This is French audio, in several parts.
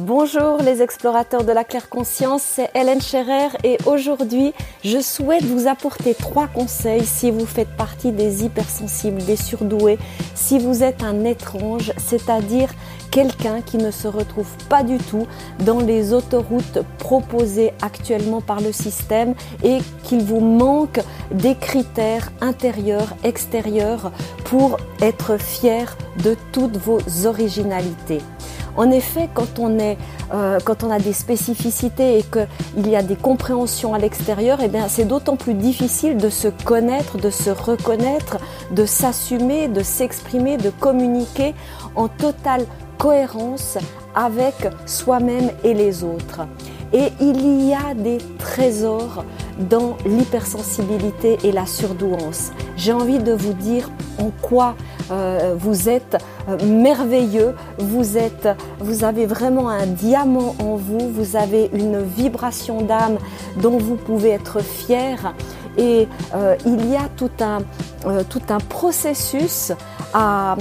Bonjour les explorateurs de la claire conscience, c'est Hélène Scherer et aujourd'hui je souhaite vous apporter trois conseils si vous faites partie des hypersensibles, des surdoués, si vous êtes un étrange, c'est-à-dire quelqu'un qui ne se retrouve pas du tout dans les autoroutes proposées actuellement par le système et qu'il vous manque des critères intérieurs, extérieurs pour être fier de toutes vos originalités. En effet, quand on, est, euh, quand on a des spécificités et qu'il y a des compréhensions à l'extérieur, eh c'est d'autant plus difficile de se connaître, de se reconnaître, de s'assumer, de s'exprimer, de communiquer en totale cohérence avec soi-même et les autres. Et il y a des trésors dans l'hypersensibilité et la surdouance. J'ai envie de vous dire en quoi euh, vous êtes euh, merveilleux, vous êtes, vous avez vraiment un diamant en vous, vous avez une vibration d'âme dont vous pouvez être fier. Et euh, il y a tout un, tout un processus à,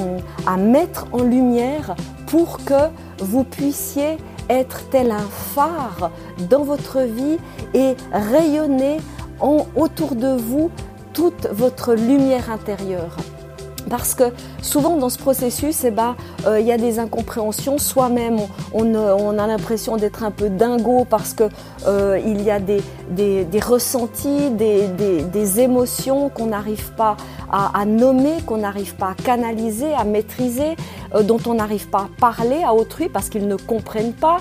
mettre en lumière pour que vous puissiez être tel un phare dans votre vie et rayonner autour de vous toute votre lumière intérieure. Parce que souvent dans ce processus, eh ben, euh, il y a des incompréhensions. Soi-même, on, on, a l'impression d'être un peu dingo parce que euh, y a des, des, ressentis, des, émotions qu'on n'arrive pas à, à nommer, qu'on n'arrive pas à canaliser, à maîtriser, euh, dont on n'arrive pas à parler à autrui parce qu'ils ne comprennent pas.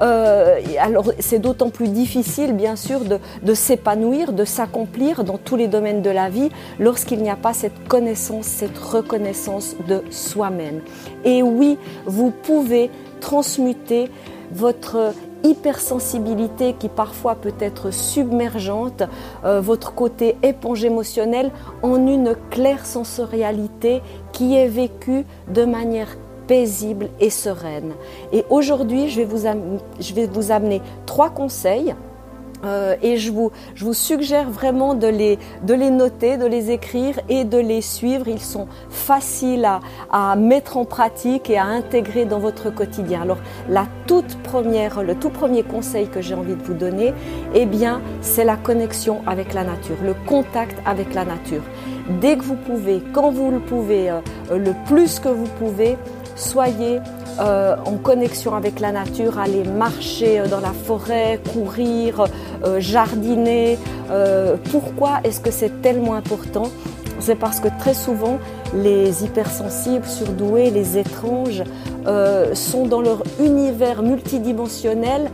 Euh, alors c'est d'autant plus difficile, bien sûr, de, de s'épanouir, de s'accomplir dans tous les domaines de la vie lorsqu'il n'y a pas cette connaissance, cette reconnaissance de soi-même. Et oui, vous pouvez transmuter votre hypersensibilité qui parfois peut être submergente, euh, votre côté éponge émotionnelle en une claire sensorialité qui est vécue de manière paisible et sereine. Et aujourd'hui, je, je vais vous amener trois conseils euh, et je vous, je vous suggère vraiment de les, de les noter, de les écrire et de les suivre. Ils sont faciles à, à mettre en pratique et à intégrer dans votre quotidien. Alors, la toute première, le tout premier conseil que j'ai envie de vous donner, eh bien, c'est la connexion avec la nature, le contact avec la nature. Dès que vous pouvez, quand vous le pouvez, euh, le plus que vous pouvez, soyez euh, en connexion avec la nature, aller marcher euh, dans la forêt, courir, euh, jardiner. pourquoi est-ce que c'est tellement important? C'est parce que très souvent, les hypersensibles, surdoués, les étranges sont dans leur univers multidimensionnel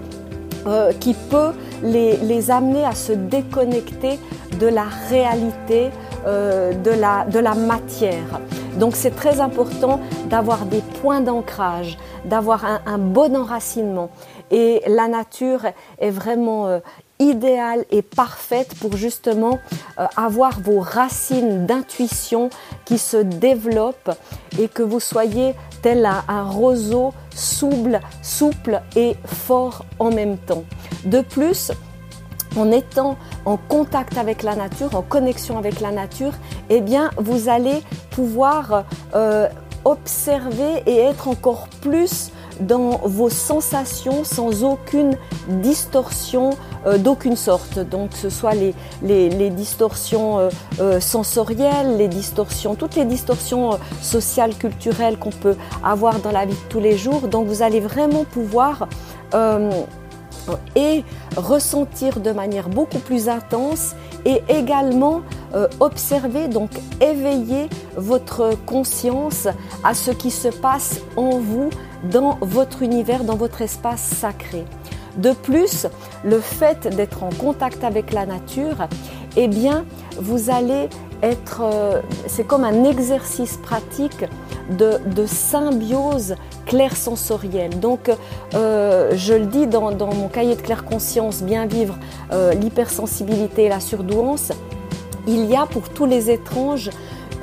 qui peut les, amener à se déconnecter de la réalité, de la matière. Donc c'est très important d'avoir des points d'ancrage, d'avoir un, bon enracinement. Et la nature est vraiment euh, idéale et parfaite pour justement euh, avoir vos racines d'intuition qui se développent et que vous soyez tel un, roseau souple, souple et fort en même temps. De plus, en étant en contact avec la nature, en connexion avec la nature, eh bien, vous allez pouvoir euh, observer et être encore plus dans vos sensations sans aucune distorsion euh, d'aucune sorte. Donc ce soit les, les, distorsions euh, sensorielles, les distorsions, toutes les distorsions sociales, culturelles qu'on peut avoir dans la vie de tous les jours. Donc vous allez vraiment pouvoir et ressentir de manière beaucoup plus intense et également euh, observer, donc éveiller votre conscience à ce qui se passe en vous, dans votre univers, dans votre espace sacré. De plus, le fait d'être en contact avec la nature, eh bien, vous allez être, euh, c'est comme un exercice pratique de, de symbiose clair sensorielle. Donc, euh, je le dis dans, mon cahier de claire conscience, bien vivre euh, l'hypersensibilité et la surdouance, il y a pour tous les étranges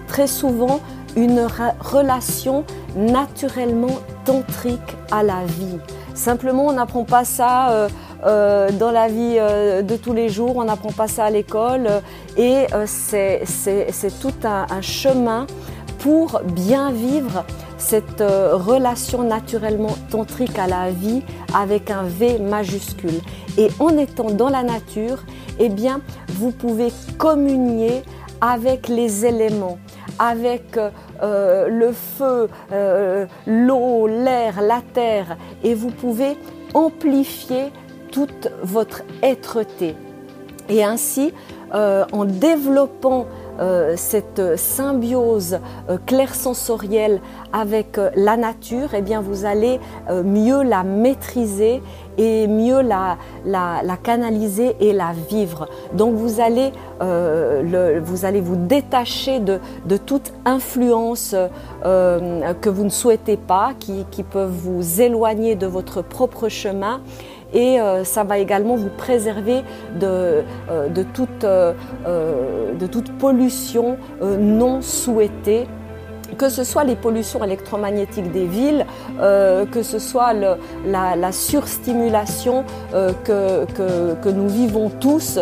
très souvent une relation naturellement tantrique à la vie. Simplement, on n'apprend pas ça euh, dans la vie de tous les jours, on n'apprend pas ça à l'école et c'est tout un chemin pour bien vivre cette euh, relation naturellement tantrique à la vie avec un V majuscule. Et en étant dans la nature, eh bien, vous pouvez communier avec les éléments, avec euh, le feu, euh, l'eau, l'air, la terre, et vous pouvez amplifier toute votre êtreté. Et ainsi, euh, en développant euh, cette symbiose euh, clair-sensorielle avec la nature, eh bien vous allez mieux la maîtriser et mieux la, canaliser et la vivre. Donc vous allez, vous, détacher de, toute influence que vous ne souhaitez pas, qui, qui vous éloigner de votre propre chemin et euh, ça va également vous préserver de, euh, euh, toute pollution non souhaitée que ce soit les pollutions électromagnétiques des villes, que ce soit la, la, surstimulation que, nous vivons tous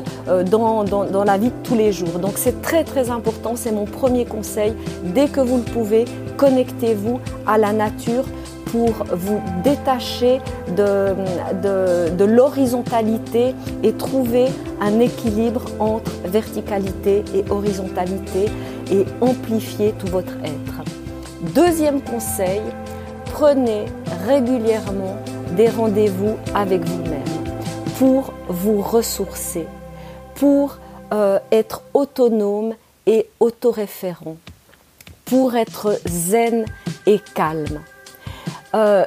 dans, dans, dans, la vie de tous les jours. Donc c'est très très important, c'est mon premier conseil. Dès que vous le pouvez, connectez-vous à la nature pour vous détacher de, l'horizontalité et trouver un équilibre entre verticalité et horizontalité et amplifier tout votre être. Deuxième conseil, prenez régulièrement des rendez-vous avec vous-même pour vous ressourcer, pour euh, être autonome et autoréférent, pour être zen et calme. Euh,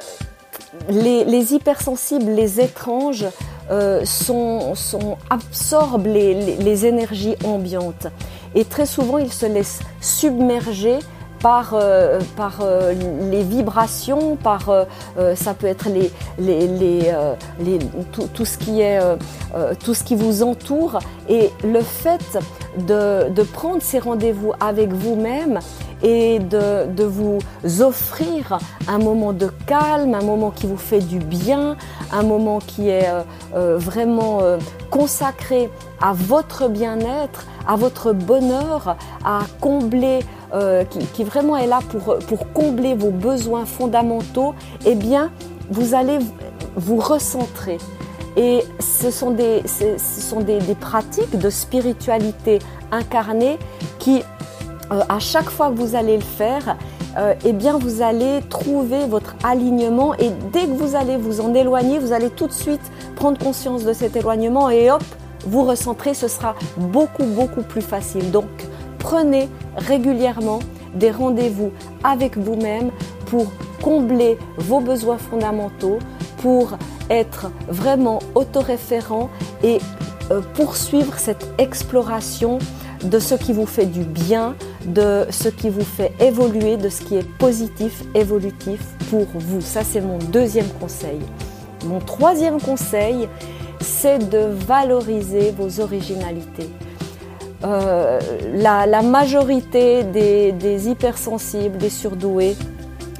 les, hypersensibles, les étranges, euh, absorbent les, énergies ambiantes. Et très souvent, ils se laissent submerger par, euh, les vibrations, par ça peut être tout, ce qui vous entoure. Et le fait de prendre ces rendez-vous avec vous-même, et de, vous offrir un moment de calme, un moment qui vous fait du bien, un moment qui est euh, euh, vraiment euh, consacré à votre bien-être, à votre bonheur, à combler, qui, vraiment est là pour, pour combler vos besoins fondamentaux, eh bien, vous allez vous recentrer. Et ce sont des, ce sont des, des pratiques de spiritualité incarnée qui euh, à chaque fois que vous allez le faire, euh, eh bien vous allez trouver votre alignement et dès que vous allez vous en éloigner, vous allez tout de suite prendre conscience de cet éloignement et hop, vous recentrer, ce sera beaucoup beaucoup plus facile. Donc prenez régulièrement des rendez-vous avec vous-même pour combler vos besoins fondamentaux, pour être vraiment autoréférent et euh, poursuivre cette exploration de ce qui vous fait du bien, de ce qui vous fait évoluer, de ce qui est positif, évolutif pour vous. Ça, c'est mon deuxième conseil. Mon troisième conseil, c'est de valoriser vos originalités. Euh, la, majorité des, des hypersensibles, des surdoués,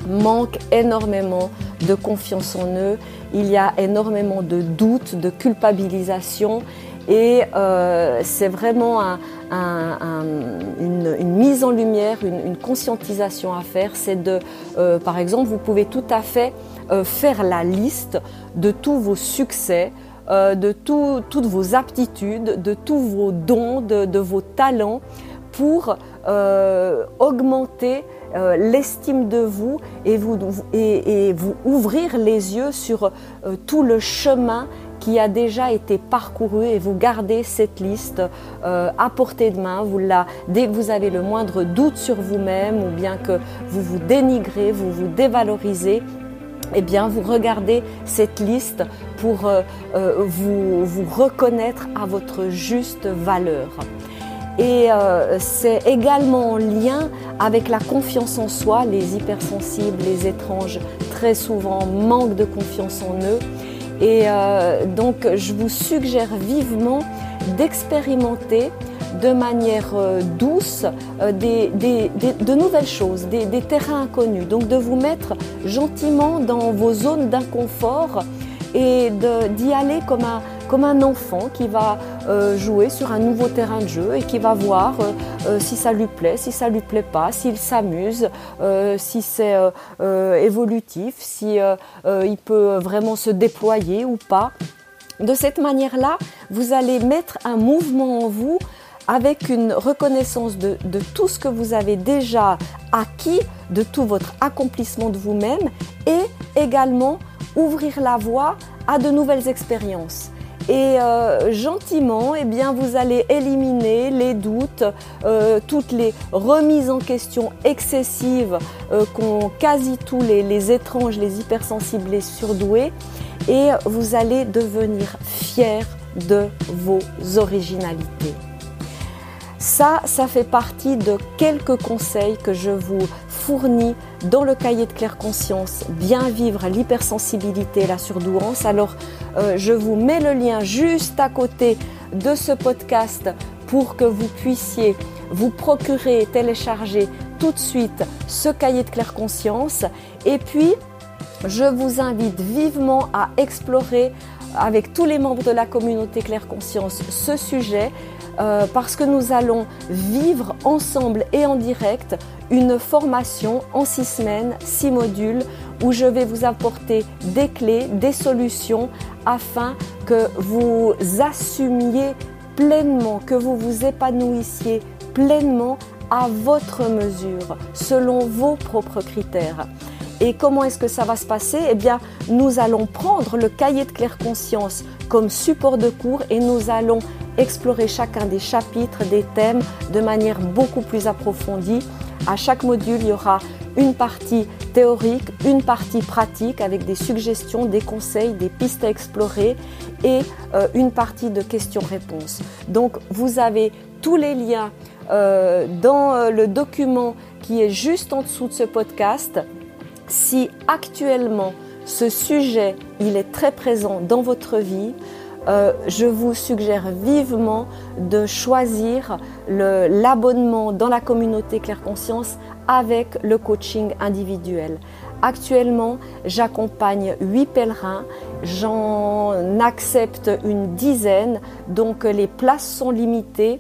manquent énormément de confiance en eux. Il y a énormément de doutes, de culpabilisation et euh, c'est vraiment une, mise en lumière, une, conscientisation à faire. C'est de, euh, par exemple, vous pouvez tout à fait euh, faire la liste de tous vos succès, de toutes vos aptitudes, de tous vos dons, de, vos talents pour augmenter l'estime de vous, et, vous ouvrir les yeux sur tout le chemin qui a déjà été parcouru et vous gardez cette liste euh, à portée de main. Vous la, dès que vous avez le moindre doute sur vous-même ou bien que vous vous dénigrez, vous vous dévalorisez, eh bien, vous regardez cette liste pour euh, euh, vous, vous reconnaître à votre juste valeur. Et c'est également en lien avec la confiance en soi. Les hypersensibles, les étranges, très souvent manquent de confiance en eux. Et euh, donc, je vous suggère vivement d'expérimenter de manière euh, douce euh, de nouvelles choses, des, des, terrains inconnus. Donc, de vous mettre gentiment dans vos zones d'inconfort et d'y aller comme un, comme un enfant qui va euh, jouer sur un nouveau terrain de jeu et qui va voir euh, euh, si ça lui plaît, si ça lui plaît pas, s'il s'amuse, si c'est évolutif, si il peut vraiment se déployer ou pas. De cette manière-là, vous allez mettre un mouvement en vous avec une reconnaissance de, de, tout ce que vous avez déjà acquis, de tout votre accomplissement de vous-même et également ouvrir la voie à de nouvelles expériences. Et euh, gentiment, eh bien, vous allez éliminer les doutes, euh, toutes les remises en question excessives euh, qu'ont quasi tous les, les, étranges, les hypersensibles, les surdoués, et vous allez devenir fier de vos originalités. Ça, ça fait partie de quelques conseils que je vous fournis dans le cahier de claire conscience Bien vivre l'hypersensibilité la surdouance. Alors, euh, je vous mets le lien juste à côté de ce podcast pour que vous puissiez vous procurer télécharger tout de suite ce cahier de claire conscience. Et puis, je vous invite vivement à explorer avec tous les membres de la communauté Claire Conscience ce sujet euh, parce que nous allons vivre ensemble et en direct une formation en six semaines, six modules, où je vais vous apporter des clés, des solutions afin que vous assumiez pleinement, que vous vous épanouissiez pleinement à votre mesure, selon vos propres critères. Et comment est-ce que ça va se passer? Eh bien, nous allons prendre le cahier de claire conscience comme support de cours et nous allons explorer chacun des chapitres, des thèmes de manière beaucoup plus approfondie. À chaque module, il y aura une partie théorique, une partie pratique avec des suggestions, des conseils, des pistes à explorer et euh, une partie de questions-réponses. Donc vous avez tous les liens euh, dans euh, le document qui est juste en dessous de ce podcast si actuellement ce sujet est très présent dans votre vie, euh, je vous suggère vivement de choisir l'abonnement dans la communauté Claire Conscience avec le coaching individuel. Actuellement, j'accompagne 8 pèlerins, j'en accepte une dizaine, donc les places sont limitées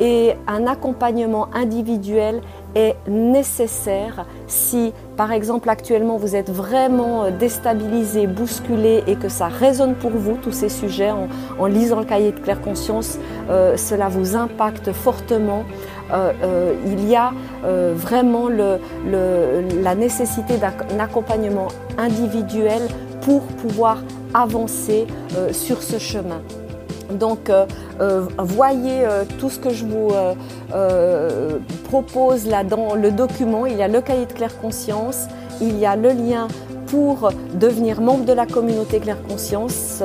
et un accompagnement individuel est nécessaire si, par exemple, actuellement vous êtes vraiment euh, déstabilisé, bousculé et que ça résonne pour vous, tous ces sujets, en, lisant le cahier de claire conscience, euh, cela vous impacte fortement. Euh, il y a vraiment la nécessité d'un accompagnement individuel pour pouvoir avancer sur ce chemin. Donc, euh, euh, voyez euh, tout ce que je vous propose là dans le document. Il y a le cahier de Claire Conscience, il y a le lien pour devenir membre de la communauté Claire Conscience,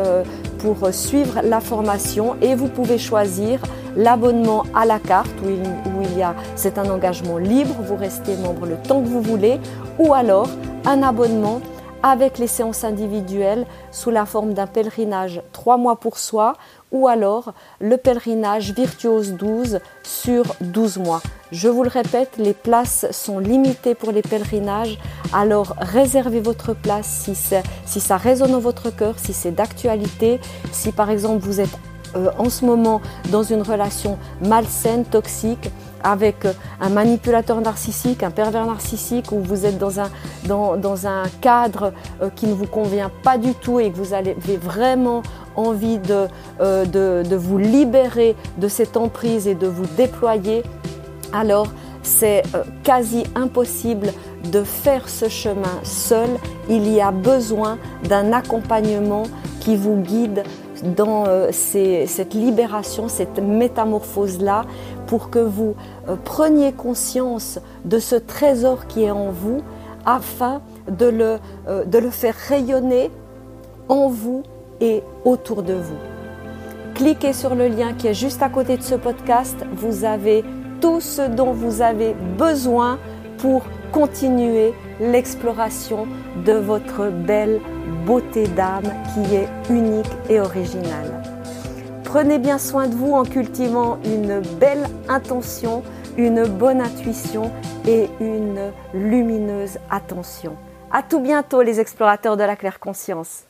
pour suivre la formation. Et vous pouvez choisir l'abonnement à la carte où il, où il y a, c'est un engagement libre, vous restez membre le temps que vous voulez, ou alors un abonnement avec les séances individuelles sous la forme d'un pèlerinage trois mois pour soi ou alors le pèlerinage Virtuose 12 sur 12 mois. Je vous le répète, les places sont limitées pour les pèlerinages, alors réservez votre place si, ça résonne dans votre cœur, si c'est d'actualité, si par exemple vous êtes euh, en ce moment dans une relation malsaine, toxique, avec euh, un manipulateur narcissique, un pervers narcissique, où vous êtes dans un, dans, dans un cadre euh, qui ne vous convient pas du tout et que vous avez vraiment envie de, de, de vous libérer de cette emprise et de vous déployer, alors c'est quasi impossible de faire ce chemin seul. Il y a besoin d'un accompagnement qui vous guide dans euh, cette libération, cette métamorphose-là, pour que vous euh, preniez conscience de ce trésor qui est en vous, afin de le, euh, de le faire rayonner en vous et autour de vous. Cliquez sur le lien qui est juste à côté de ce podcast. Vous avez tout ce dont vous avez besoin pour continuer l'exploration de votre belle beauté d'âme qui est unique et originale. Prenez bien soin de vous en cultivant une belle intention, une bonne intuition et une lumineuse attention. À tout bientôt les explorateurs de la claire conscience.